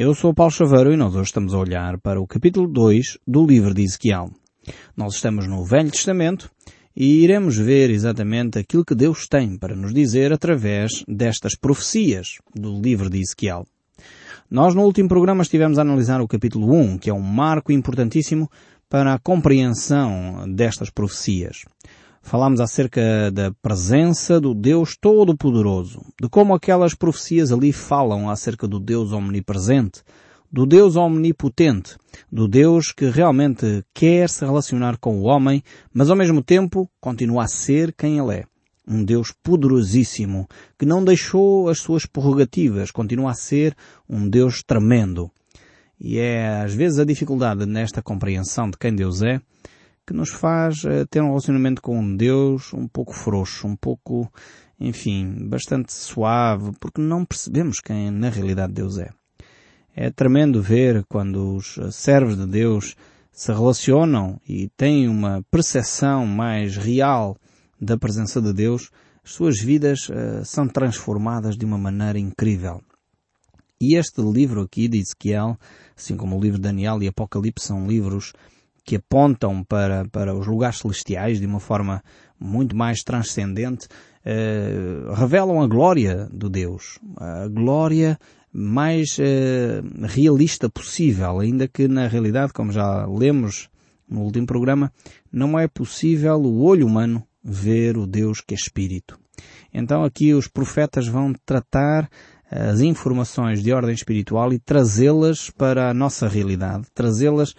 Eu sou Paulo Chaveiro e nós hoje estamos a olhar para o capítulo 2 do livro de Ezequiel. Nós estamos no Velho Testamento e iremos ver exatamente aquilo que Deus tem para nos dizer através destas profecias do livro de Ezequiel. Nós no último programa estivemos a analisar o capítulo 1, que é um marco importantíssimo para a compreensão destas profecias. Falámos acerca da presença do Deus Todo-Poderoso, de como aquelas profecias ali falam acerca do Deus omnipresente, do Deus omnipotente, do Deus que realmente quer se relacionar com o homem, mas ao mesmo tempo continua a ser quem ele é. Um Deus poderosíssimo, que não deixou as suas prerrogativas, continua a ser um Deus tremendo. E é às vezes a dificuldade nesta compreensão de quem Deus é, que nos faz uh, ter um relacionamento com Deus um pouco frouxo, um pouco, enfim, bastante suave, porque não percebemos quem na realidade Deus é. É tremendo ver quando os eh, servos de Deus se relacionam e têm uma percepção mais real da presença de Deus, as suas vidas uh, são transformadas de uma maneira incrível. E este livro aqui de Ezequiel, assim como o livro de Daniel e Apocalipse, são livros que apontam para, para os lugares celestiais de uma forma muito mais transcendente, eh, revelam a glória do Deus, a glória mais eh, realista possível, ainda que na realidade, como já lemos no último programa, não é possível o olho humano ver o Deus que é Espírito. Então aqui os profetas vão tratar as informações de ordem espiritual e trazê-las para a nossa realidade, trazê-las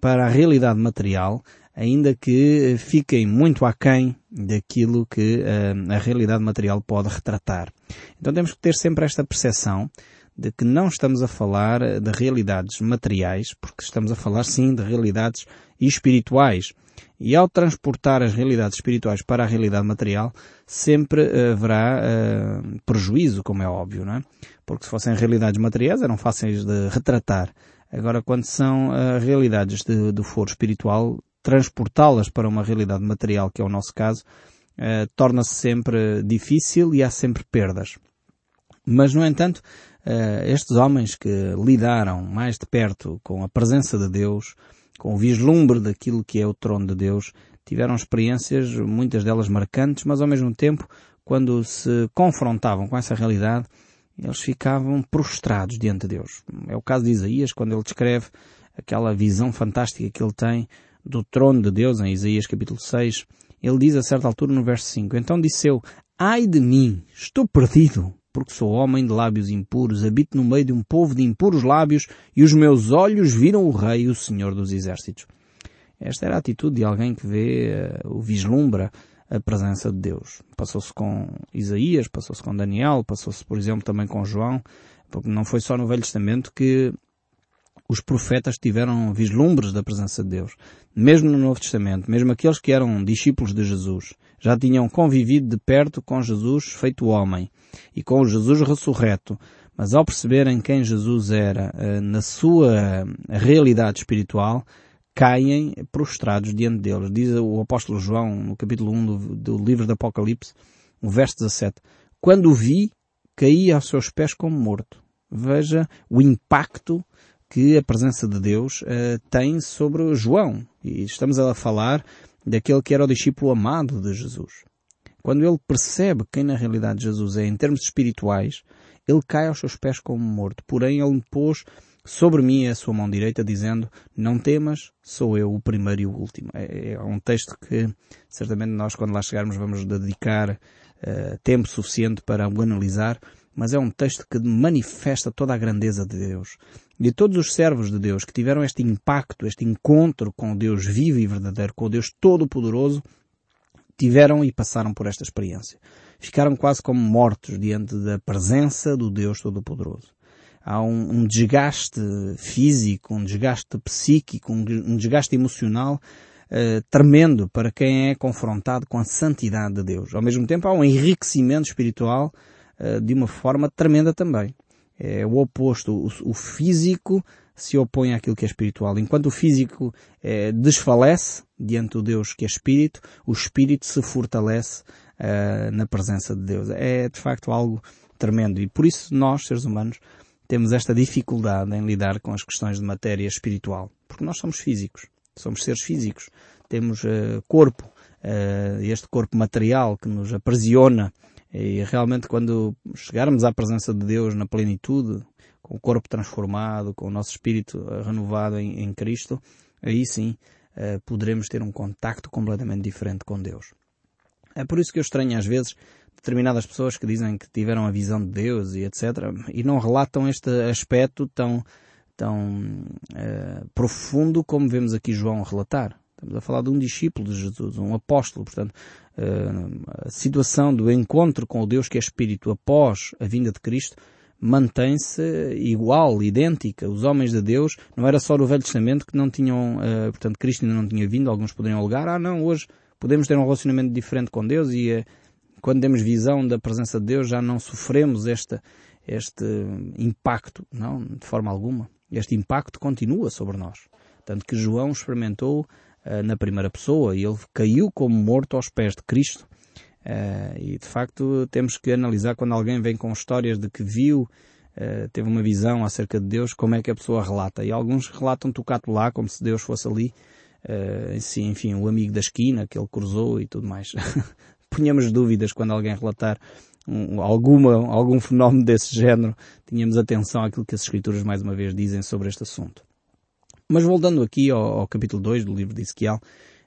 para a realidade material, ainda que fiquem muito aquém daquilo que uh, a realidade material pode retratar. Então temos que ter sempre esta percepção de que não estamos a falar de realidades materiais, porque estamos a falar sim de realidades espirituais. E ao transportar as realidades espirituais para a realidade material, sempre haverá uh, prejuízo, como é óbvio, não é? Porque se fossem realidades materiais eram fáceis de retratar. Agora, quando são uh, realidades de, do foro espiritual, transportá-las para uma realidade material, que é o nosso caso, uh, torna-se sempre difícil e há sempre perdas. Mas, no entanto, uh, estes homens que lidaram mais de perto com a presença de Deus, com o vislumbre daquilo que é o trono de Deus, tiveram experiências, muitas delas marcantes, mas ao mesmo tempo, quando se confrontavam com essa realidade, eles ficavam prostrados diante de Deus. É o caso de Isaías, quando ele descreve aquela visão fantástica que ele tem do trono de Deus, em Isaías capítulo 6. Ele diz a certa altura no verso 5, Então disse eu, Ai de mim, estou perdido, porque sou homem de lábios impuros, habito no meio de um povo de impuros lábios, e os meus olhos viram o Rei, o Senhor dos Exércitos. Esta era a atitude de alguém que vê, uh, o vislumbra, a presença de Deus. Passou-se com Isaías, passou-se com Daniel, passou-se, por exemplo, também com João, porque não foi só no Velho Testamento que os profetas tiveram vislumbres da presença de Deus. Mesmo no Novo Testamento, mesmo aqueles que eram discípulos de Jesus, já tinham convivido de perto com Jesus feito homem e com Jesus ressurreto. Mas ao perceberem quem Jesus era eh, na sua realidade espiritual, caem prostrados diante deles. Diz o apóstolo João, no capítulo 1 do, do livro do Apocalipse, no verso 17, Quando o vi, caí aos seus pés como morto. Veja o impacto que a presença de Deus uh, tem sobre João. E estamos a falar daquele que era o discípulo amado de Jesus. Quando ele percebe quem na realidade Jesus é em termos espirituais, ele cai aos seus pés como morto. Porém, ele pôs sobre mim é a sua mão direita, dizendo, não temas, sou eu o primeiro e o último. É, é um texto que, certamente nós, quando lá chegarmos, vamos dedicar uh, tempo suficiente para o analisar, mas é um texto que manifesta toda a grandeza de Deus. E todos os servos de Deus que tiveram este impacto, este encontro com Deus vivo e verdadeiro, com o Deus Todo-Poderoso, tiveram e passaram por esta experiência. Ficaram quase como mortos diante da presença do Deus Todo-Poderoso há um, um, desgaste físico, um desgaste psíquico, um, um desgaste emocional uh, tremendo para quem é confrontado com a santidade de Deus. Ao mesmo tempo há um enriquecimento espiritual uh, de uma forma tremenda também. É o oposto. O, o, físico se opõe àquilo que é espiritual. Enquanto o físico é, desfalece diante do Deus que é espírito, o espírito se fortalece na presença de Deus. É de facto algo tremendo. E por isso nós, seres humanos, temos esta dificuldade em lidar com as questões de matéria espiritual. Porque nós somos físicos. Somos seres físicos. Temos uh, corpo. Uh, este corpo material que nos aprisiona. E realmente quando chegarmos à presença de Deus na plenitude, com o corpo transformado, com o nosso espírito renovado em, em Cristo, aí sim uh, poderemos ter um contacto completamente diferente com Deus. É por isso que eu estranho às vezes determinadas pessoas que dizem que tiveram a visão de Deus e etc. e não relatam este aspecto tão, tão uh, profundo como vemos aqui João relatar. Estamos a falar de um discípulo de Jesus, um apóstolo, portanto, uh, a situação do encontro com o Deus que é Espírito após a vinda de Cristo mantém-se igual, idêntica. Os homens de Deus, não era só no Velho Testamento que não tinham, uh, portanto, Cristo ainda não tinha vindo, alguns poderiam alegar, ah não, hoje podemos ter um relacionamento diferente com Deus e uh, quando temos visão da presença de Deus já não sofremos este, este impacto, não, de forma alguma. Este impacto continua sobre nós. Tanto que João experimentou uh, na primeira pessoa e ele caiu como morto aos pés de Cristo. Uh, e de facto temos que analisar quando alguém vem com histórias de que viu, uh, teve uma visão acerca de Deus, como é que a pessoa relata. E alguns relatam tocato lá, como se Deus fosse ali, uh, enfim, o amigo da esquina que ele cruzou e tudo mais. Punhamos dúvidas quando alguém relatar um, alguma, algum fenómeno desse género, tínhamos atenção àquilo que as Escrituras mais uma vez dizem sobre este assunto. Mas voltando aqui ao, ao capítulo 2 do livro de Ezequiel,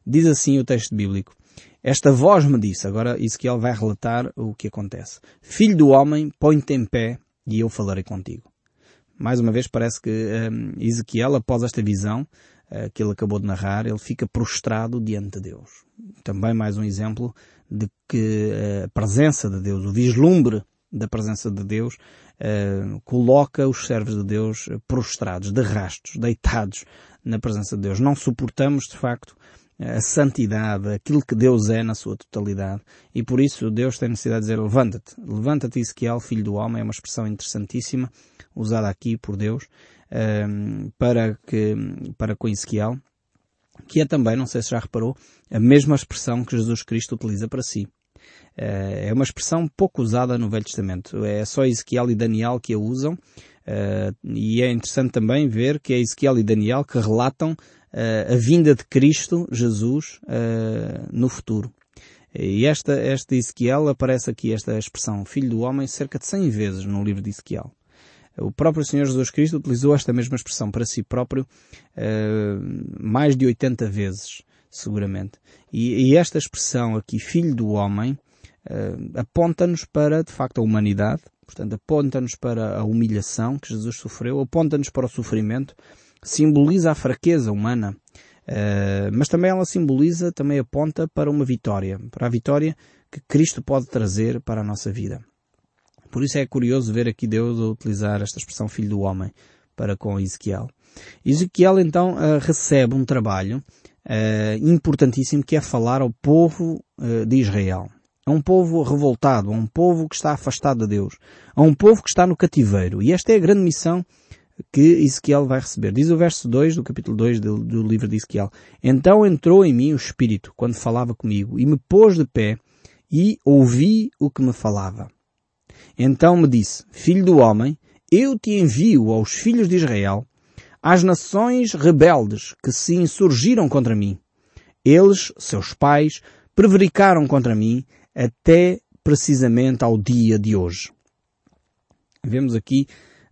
diz assim o texto bíblico. Esta voz me disse, agora Ezequiel vai relatar o que acontece. Filho do homem, põe-te em pé e eu falarei contigo. Mais uma vez parece que um, Ezequiel, após esta visão que ele acabou de narrar, ele fica prostrado diante de Deus. Também mais um exemplo de que a presença de Deus, o vislumbre da presença de Deus, uh, coloca os servos de Deus prostrados, de rastos, deitados na presença de Deus. Não suportamos, de facto, a santidade, aquilo que Deus é na sua totalidade. E por isso Deus tem necessidade de dizer, levanta-te. Levanta-te, Ezequiel, filho do homem. É uma expressão interessantíssima, usada aqui por Deus, um, ehm, para que, para com Ezequiel que é também, não sei se já reparou, a mesma expressão que Jesus Cristo utiliza para si. Eh, é uma expressão pouco usada no Velho Testamento. É só Ezequiel e Daniel que a usam. Eh, e é interessante também ver que é Ezequiel e Daniel que relatam eh, a vinda de Cristo, Jesus, no futuro. E esta, esta Ezequiel aparece aqui, esta expressão, filho do homem, cerca de 100 vezes no livro de Ezequiel. O próprio Senhor Jesus Cristo utilizou esta mesma expressão para si próprio uh, mais de 80 vezes, seguramente. E, e esta expressão aqui, filho do homem, uh, aponta-nos para, de facto, a humanidade, portanto, aponta-nos para a humilhação que Jesus sofreu, aponta-nos para o sofrimento, simboliza a fraqueza humana, uh, mas também ela simboliza, também aponta para uma vitória, para a vitória que Cristo pode trazer para a nossa vida. Por isso é curioso ver aqui Deus a utilizar esta expressão filho do homem para com Ezequiel. Ezequiel então uh, recebe um trabalho uh, importantíssimo que é falar ao povo uh, de Israel. A um povo revoltado, a um povo que está afastado de Deus, a um povo que está no cativeiro. E esta é a grande missão que Ezequiel vai receber. Diz o verso 2 do capítulo 2 do, do livro de Ezequiel. Então entrou em mim o Espírito, quando falava comigo, e me pôs de pé, e ouvi o que me falava. Então me disse, filho do homem, eu te envio aos filhos de Israel, às nações rebeldes que se insurgiram contra mim. Eles, seus pais, prevaricaram contra mim até precisamente ao dia de hoje. Vemos aqui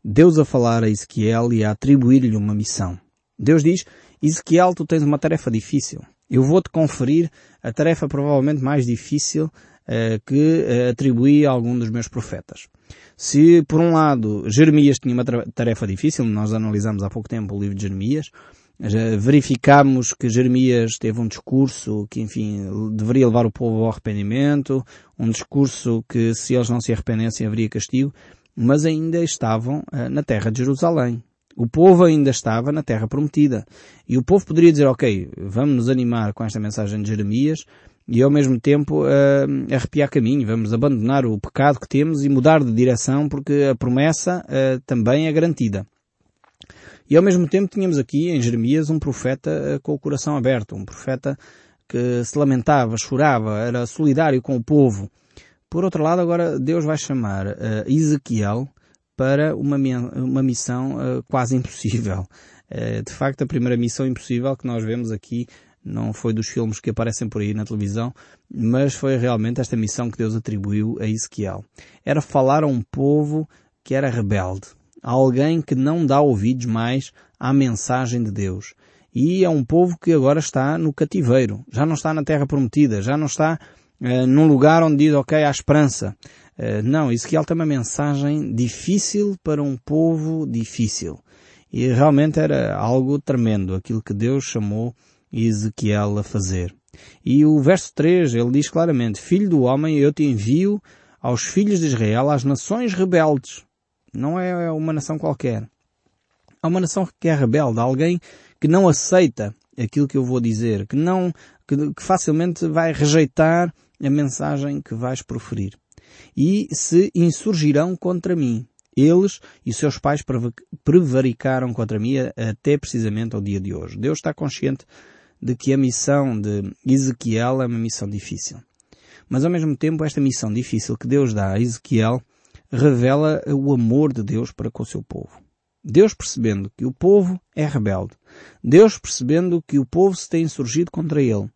Deus a falar a Ezequiel e a atribuir-lhe uma missão. Deus diz, Ezequiel, tu tens uma tarefa difícil. Eu vou-te conferir a tarefa provavelmente mais difícil que eh, atribuí a algum dos meus profetas. Se, por um lado, Jeremias tinha uma tarefa difícil, nós analisamos há pouco tempo o livro de Jeremias, verificámos que Jeremias teve um discurso que, enfim, deveria levar o povo ao arrependimento, um discurso que, se eles não se arrependessem, haveria castigo, mas ainda estavam na terra de Jerusalém. O povo ainda estava na terra prometida. E o povo poderia dizer, ok, vamos nos animar com esta mensagem de Jeremias, e ao mesmo tempo uh, arrepiar caminho. Vamos abandonar o pecado que temos e mudar de direção porque a promessa uh, também é garantida. E ao mesmo tempo tínhamos aqui em Jeremias um profeta uh, com o coração aberto, um profeta que se lamentava, chorava, era solidário com o povo. Por outro lado, agora Deus vai chamar Ezequiel para uma, uma missão uh, quase impossível. Uh, de facto, a primeira missão impossível que nós vemos aqui não foi dos filmes que aparecem por aí na televisão, mas foi realmente esta missão que Deus atribuiu a Ezequiel. Era falar a um povo que era rebelde, a alguém que não dá ouvidos mais à mensagem de Deus. E é um povo que agora está no cativeiro, já não está na terra prometida, já não está uh, num lugar onde diz, ok, há esperança. Uh, não, Ezequiel tem uma mensagem difícil para um povo difícil. E realmente era algo tremendo, aquilo que Deus chamou Ezequiel a fazer. E o verso 3, ele diz claramente, Filho do homem, eu te envio aos filhos de Israel, às nações rebeldes. Não é uma nação qualquer. É uma nação que é rebelde, alguém que não aceita aquilo que eu vou dizer, que não, que, que facilmente vai rejeitar a mensagem que vais proferir. E se insurgirão contra mim. Eles e seus pais prevaricaram contra mim até precisamente ao dia de hoje. Deus está consciente de que a missão de Ezequiel é uma missão difícil. Mas ao mesmo tempo, esta missão difícil que Deus dá a Ezequiel revela o amor de Deus para com o seu povo. Deus percebendo que o povo é rebelde. Deus percebendo que o povo se tem insurgido contra ele.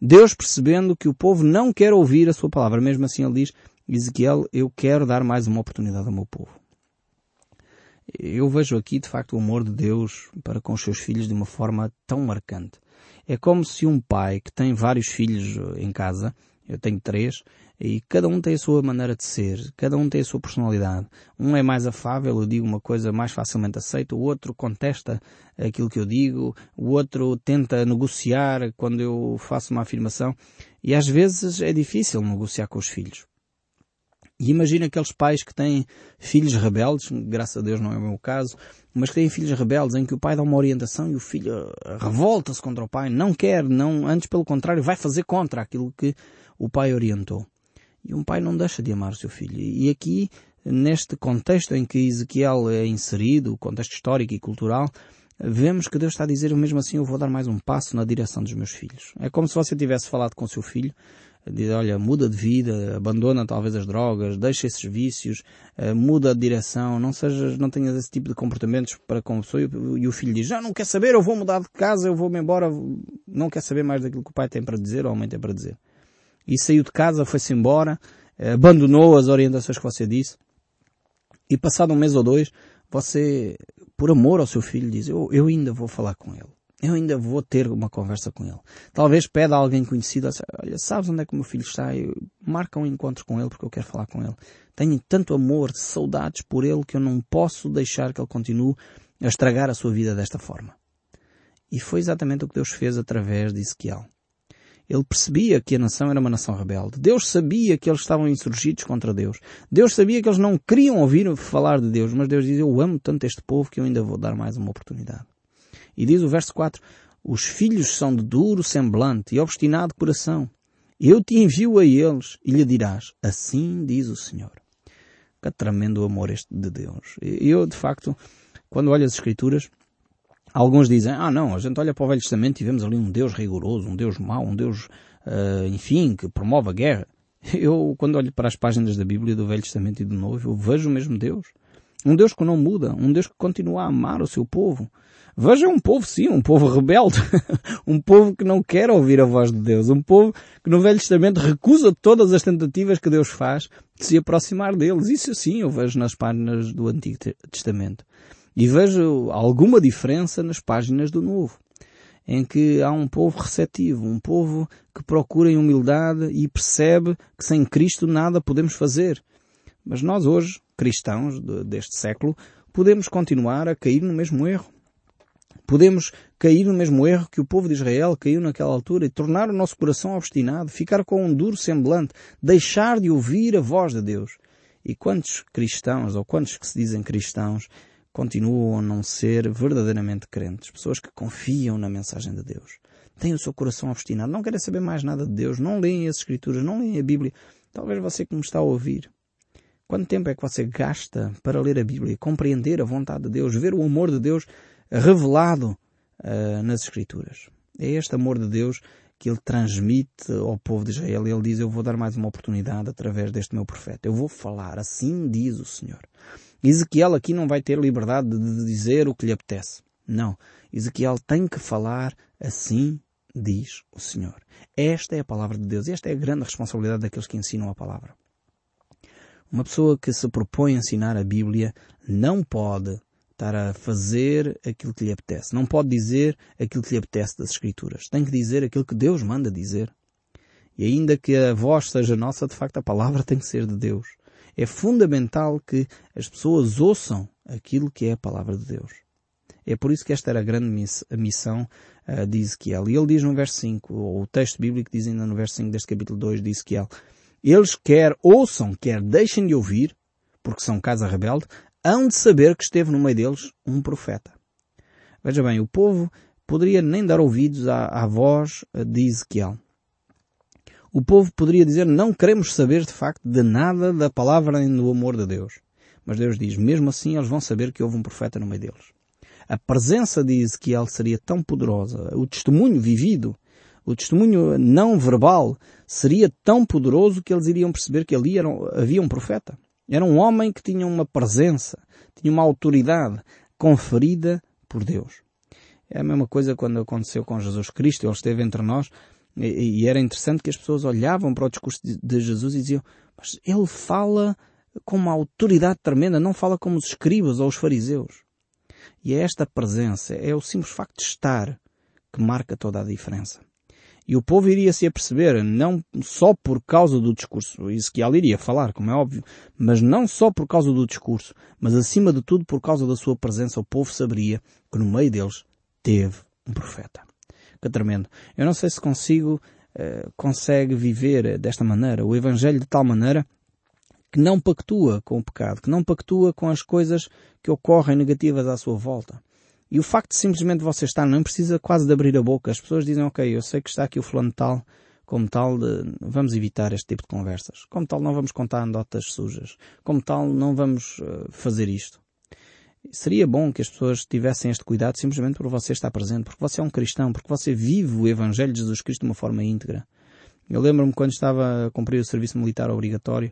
Deus percebendo que o povo não quer ouvir a sua palavra. Mesmo assim ele diz, Ezequiel, eu quero dar mais uma oportunidade ao meu povo. Eu vejo aqui, de facto, o amor de Deus para com os seus filhos de uma forma tão marcante. É como se um pai que tem vários filhos eh, em casa, eu tenho três, e cada um tem a sua maneira de ser, cada um tem a sua personalidade. Um é mais afável, eu digo uma coisa mais facilmente aceita, o outro contesta aquilo que eu digo, o outro tenta negociar quando eu faço uma afirmação. E às vezes é difícil negociar com os filhos. E imagina aqueles pais que têm filhos rebeldes, graças a Deus não é o meu caso, mas que têm filhos rebeldes em que o pai dá uma orientação e o filho revolta-se contra o pai, não quer, não, antes pelo contrário, vai fazer contra aquilo que o pai orientou. E um pai não deixa de amar o seu filho. E aqui, neste contexto em que Ezequiel é inserido, o contexto histórico e cultural, vemos que Deus está a dizer, mesmo assim eu vou dar mais um passo na direção dos meus filhos. É como se você tivesse falado com o seu filho diz, olha, muda de vida, abandona talvez as drogas, deixa esses vícios, uh, muda de direção, não sejas, não tenhas esse tipo de comportamentos para com a pessoa e, o filho diz, já não quer saber, eu vou mudar de casa, eu vou-me embora, não quer saber mais daquilo que o pai tem para dizer ou a mãe tem para dizer. E saiu de casa, foi-se embora, uh, abandonou as orientações que você disse, e passado um mês ou dois, você, por amor ao seu filho, diz, eu, eu ainda vou falar com ele eu ainda vou ter uma conversa com ele. Talvez peda a alguém conhecido, olha, sabes onde é que o meu filho está? Eu, marca um encontro com ele porque eu quero falar com ele. Tenho tanto amor, saudades por ele que eu não posso deixar que ele continue a estragar a sua vida desta forma. E foi exatamente o que Deus fez através de Ezequiel. Ele percebia que a nação era uma nação rebelde. Deus sabia que eles estavam insurgidos contra Deus. Deus sabia que eles não queriam ouvir falar de Deus, mas Deus diz, eu amo tanto este povo que eu ainda vou dar mais uma oportunidade. E diz o verso 4, os filhos são de duro semblante e obstinado coração. Eu te envio a eles e lhe dirás, assim diz o Senhor. Que tremendo amor este de Deus. Eu, de facto, quando olho as Escrituras, alguns dizem, ah não, a gente olha para o Velho Testamento e vemos ali um Deus rigoroso, um Deus mau, um Deus, uh, enfim, que promove a guerra. Eu, quando olho para as páginas da Bíblia do Velho Testamento e do Novo, eu vejo o mesmo Deus. Um Deus que não muda, um Deus que continua a amar o seu povo. Veja um povo, sim, um povo rebelde. um povo que não quer ouvir a voz de Deus. Um povo que no Velho Testamento recusa todas as tentativas que Deus faz de se aproximar deles. Isso sim eu vejo nas páginas do Antigo Testamento. E vejo alguma diferença nas páginas do Novo. Em que há um povo receptivo, um povo que procura em humildade e percebe que sem Cristo nada podemos fazer. Mas nós hoje, cristãos deste século, podemos continuar a cair no mesmo erro. Podemos cair no mesmo erro que o povo de Israel caiu naquela altura e tornar o nosso coração obstinado, ficar com um duro semblante, deixar de ouvir a voz de Deus. E quantos cristãos, ou quantos que se dizem cristãos, continuam a não ser verdadeiramente crentes? Pessoas que confiam na mensagem de Deus. Têm o seu coração obstinado, não querem saber mais nada de Deus, não leem as Escrituras, não leem a Bíblia. Talvez você que me está a ouvir, Quanto tempo é que você gasta para ler a Bíblia, compreender a vontade de Deus, ver o amor de Deus revelado uh, nas Escrituras? É este amor de Deus que ele transmite ao povo de Israel. Ele diz, eu vou dar mais uma oportunidade através deste meu profeta. Eu vou falar, assim diz o Senhor. Ezequiel aqui não vai ter liberdade de dizer o que lhe apetece. Não. Ezequiel tem que falar assim diz o Senhor. Esta é a palavra de Deus. Esta é a grande responsabilidade daqueles que ensinam a palavra. Uma pessoa que se propõe a ensinar a Bíblia não pode estar a fazer aquilo que lhe apetece. Não pode dizer aquilo que lhe apetece das Escrituras. Tem que dizer aquilo que Deus manda dizer. E ainda que a voz seja nossa, de facto a palavra tem que ser de Deus. É fundamental que as pessoas ouçam aquilo que é a palavra de Deus. É por isso que esta era a grande missão de Ezequiel. E ele diz no verso 5, ou o texto bíblico diz ainda no verso 5 deste capítulo 2 de Ezequiel, eles quer ouçam, quer deixem de ouvir, porque são casa rebelde, hão de saber que esteve no meio deles um profeta. Veja bem, o povo poderia nem dar ouvidos à, à voz de Ezequiel. O povo poderia dizer, não queremos saber de facto de nada da palavra nem do amor de Deus. Mas Deus diz, mesmo assim eles vão saber que houve um profeta no meio deles a presença de Ezequiel seria tão poderosa, o testemunho vivido, o testemunho não verbal seria tão poderoso que eles iriam perceber que ali era, havia um profeta. Era um homem que tinha uma presença, tinha uma autoridade conferida por Deus. É a mesma coisa quando aconteceu com Jesus Cristo, ele esteve entre nós e, e era interessante que as pessoas olhavam para o discurso de, de Jesus e diziam, mas ele fala com uma autoridade tremenda, não fala como os escribas ou os fariseus. E é esta presença, é o simples facto de estar que marca toda a diferença. E o povo iria se aperceber, não só por causa do discurso, Ezequiel iria falar, como é óbvio, mas não só por causa do discurso, mas acima de tudo por causa da sua presença, o povo saberia que no meio deles teve um profeta. Que tremendo. Eu não sei se consigo, uh, consegue viver desta maneira, o Evangelho de tal maneira que não pactua com o pecado, que não pactua com as coisas que ocorrem negativas à sua volta. E o facto de simplesmente você estar, não precisa quase de abrir a boca. As pessoas dizem, ok, eu sei que está aqui o fulano tal, como tal, de, vamos evitar este tipo de conversas. Como tal, não vamos contar anedotas sujas. Como tal, não vamos uh, fazer isto. Seria bom que as pessoas tivessem este cuidado simplesmente por você estar presente, porque você é um cristão, porque você vive o Evangelho de Jesus Cristo de uma forma íntegra. Eu lembro-me quando estava a cumprir o serviço militar obrigatório,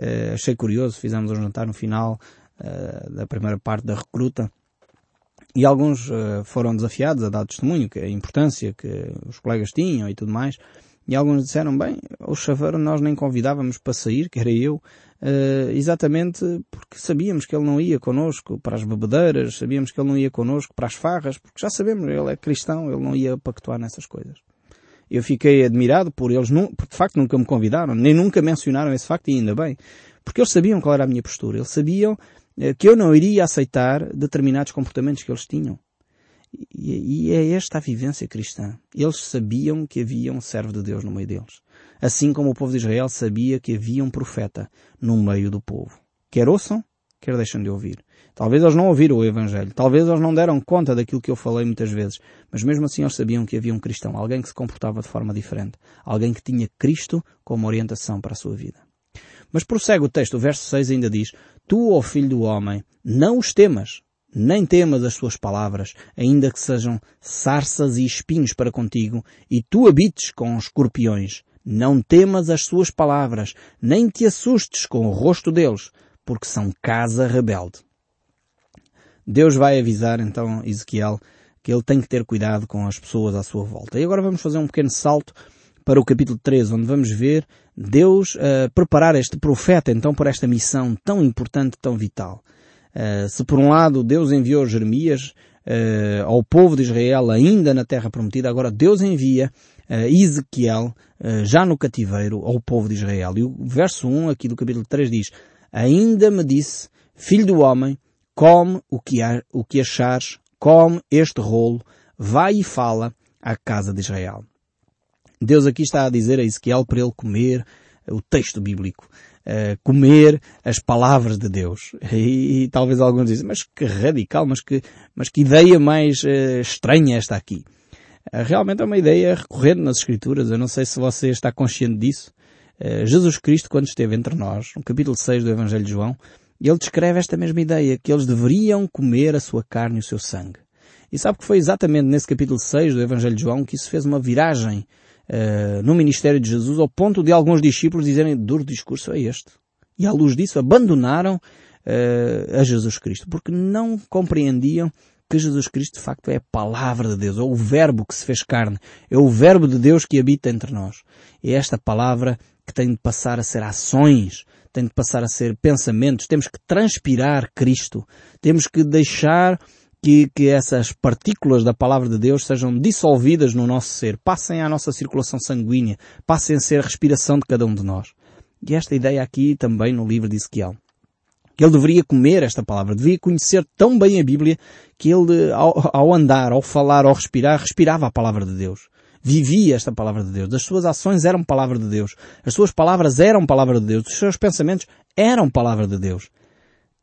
uh, achei curioso, fizemos um jantar no final uh, da primeira parte da recruta e alguns uh, foram desafiados a dar testemunho, que a importância que os colegas tinham e tudo mais. E alguns disseram, bem, o chaveiro nós nem convidávamos para sair, que era eu, uh, exatamente porque sabíamos que ele não ia connosco para as bebedeiras, sabíamos que ele não ia connosco para as farras, porque já sabemos, ele é cristão, ele não ia pactuar nessas coisas. Eu fiquei admirado por eles, porque de facto nunca me convidaram, nem nunca mencionaram esse facto, e ainda bem. Porque eles sabiam qual era a minha postura. Eles sabiam que eu não iria aceitar determinados comportamentos que eles tinham. E, é esta a vivência cristã. Eles sabiam que havia um servo de Deus no meio deles. Assim como o povo de Israel sabia que havia um profeta no meio do povo. Quer ouçam, quer deixem de ouvir. Talvez eles não ouviram o Evangelho, talvez eles não deram conta daquilo que eu falei muitas vezes, mas mesmo assim eles sabiam que havia um cristão, alguém que se comportava de forma diferente, alguém que tinha Cristo como orientação para a sua vida. Mas prossegue o texto, o verso 6 ainda diz, Tu, ó filho do homem, não os temas, nem temas as suas palavras, ainda que sejam sarças e espinhos para contigo, e tu habites com escorpiões. Não temas as suas palavras, nem te assustes com o rosto deles, porque são casa rebelde. Deus vai avisar então Ezequiel que ele tem que ter cuidado com as pessoas à sua volta. E agora vamos fazer um pequeno salto para o capítulo 13, onde vamos ver Deus uh, preparar este profeta então para esta missão tão importante, tão vital. Uh, se por um lado Deus enviou Jeremias uh, ao povo de Israel ainda na terra prometida, agora Deus envia Ezequiel já no cativeiro ao povo de Israel. E o verso 1 aqui do capítulo 3 diz, Ainda me disse, filho do homem, come o que, o que achares, come este rolo, vai e fala à casa de Israel. Deus aqui está a dizer a Ezequiel para ele comer o texto bíblico, uh, comer as palavras de Deus. E, e, talvez alguns dizem, mas que radical, mas que, mas que ideia mais uh, estranha esta aqui. Uh, realmente é uma ideia recorrente nas Escrituras, eu não sei se você está consciente disso. Jesus Cristo, quando esteve entre nós, no capítulo 6 do Evangelho de João, ele descreve esta mesma ideia, que eles deveriam comer a sua carne e o seu sangue. E sabe que foi exatamente nesse capítulo 6 do Evangelho de João que isso fez uma viragem uh, no ministério de Jesus ao ponto de alguns discípulos dizerem duro discurso é este. E à luz disso abandonaram uh, a Jesus Cristo, porque não compreendiam que Jesus Cristo de facto é a palavra de Deus, é o verbo que se fez carne, é o verbo de Deus que habita entre nós. É esta palavra que tem de passar a ser ações, tem de passar a ser pensamentos, temos que transpirar Cristo, temos que deixar que, que essas partículas da palavra de Deus sejam dissolvidas no nosso ser, passem à nossa circulação sanguínea, passem a ser a respiração de cada um de nós. E esta ideia aqui também no livro de Ezequiel. Que ele deveria comer esta palavra, devia conhecer tão bem a Bíblia que ele, ao, ao andar, ao falar, ao respirar, respirava a palavra de Deus vivia esta palavra de Deus. As suas ações eram palavra de Deus. As suas palavras eram palavra de Deus. Os seus pensamentos eram palavra de Deus.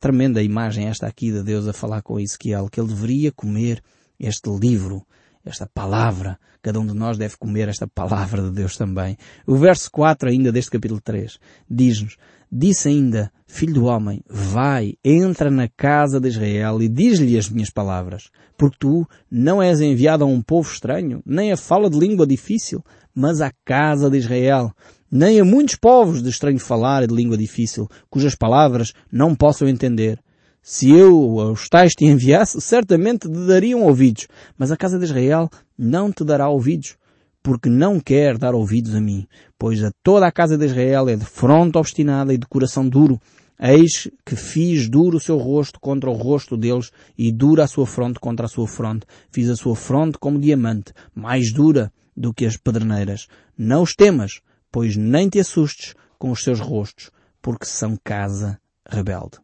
Tremenda imagem esta aqui de Deus a falar com Ezequiel, que ele deveria comer este livro, esta palavra. Cada um de nós deve comer esta palavra de Deus também. O verso 4 ainda deste capítulo 3 diz-nos, Disse ainda, Filho do homem, vai, entra na casa de Israel e diz-lhe as minhas palavras, porque tu não és enviado a um povo estranho, nem a fala de língua difícil, mas à casa de Israel, nem a muitos povos de estranho falar e de língua difícil, cujas palavras não possam entender. Se eu aos tais te enviasse, certamente te dariam ouvidos, mas a casa de Israel não te dará ouvidos, porque não quer dar ouvidos a mim, pois a toda a casa de Israel é de fronte obstinada e de coração duro. Eis que fiz duro o seu rosto contra o rosto deles e dura a sua fronte contra a sua fronte. Fiz a sua fronte como diamante, mais dura do que as pederneiras. Não os temas, pois nem te assustes com os seus rostos, porque são casa rebelde.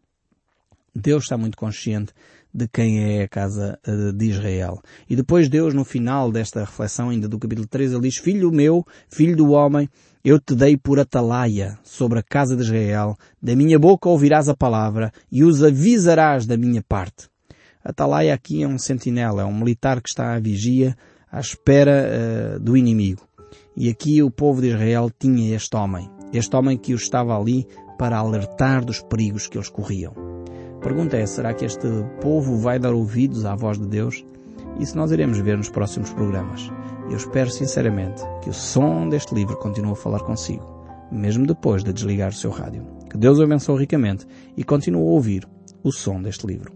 Deus está muito consciente de quem é a casa eh, de Israel. E depois Deus, no final desta reflexão, ainda do capítulo 3, ele diz, Filho meu, filho do homem, eu te dei por atalaia sobre a casa de Israel, da minha boca ouvirás a palavra e os avisarás da minha parte. Atalaia aqui é um sentinela, é um militar que está à vigia, à espera uh, do inimigo. E aqui o povo de Israel tinha este homem, este homem que os estava ali para alertar dos perigos que eles corriam. A pergunta é, será que este povo vai dar ouvidos à voz de Deus? Isso nós iremos ver nos próximos programas. Eu espero sinceramente que o som deste livro continue a falar consigo, mesmo depois de desligar o seu rádio. Que Deus o abençoe ricamente e continue a ouvir o som deste livro.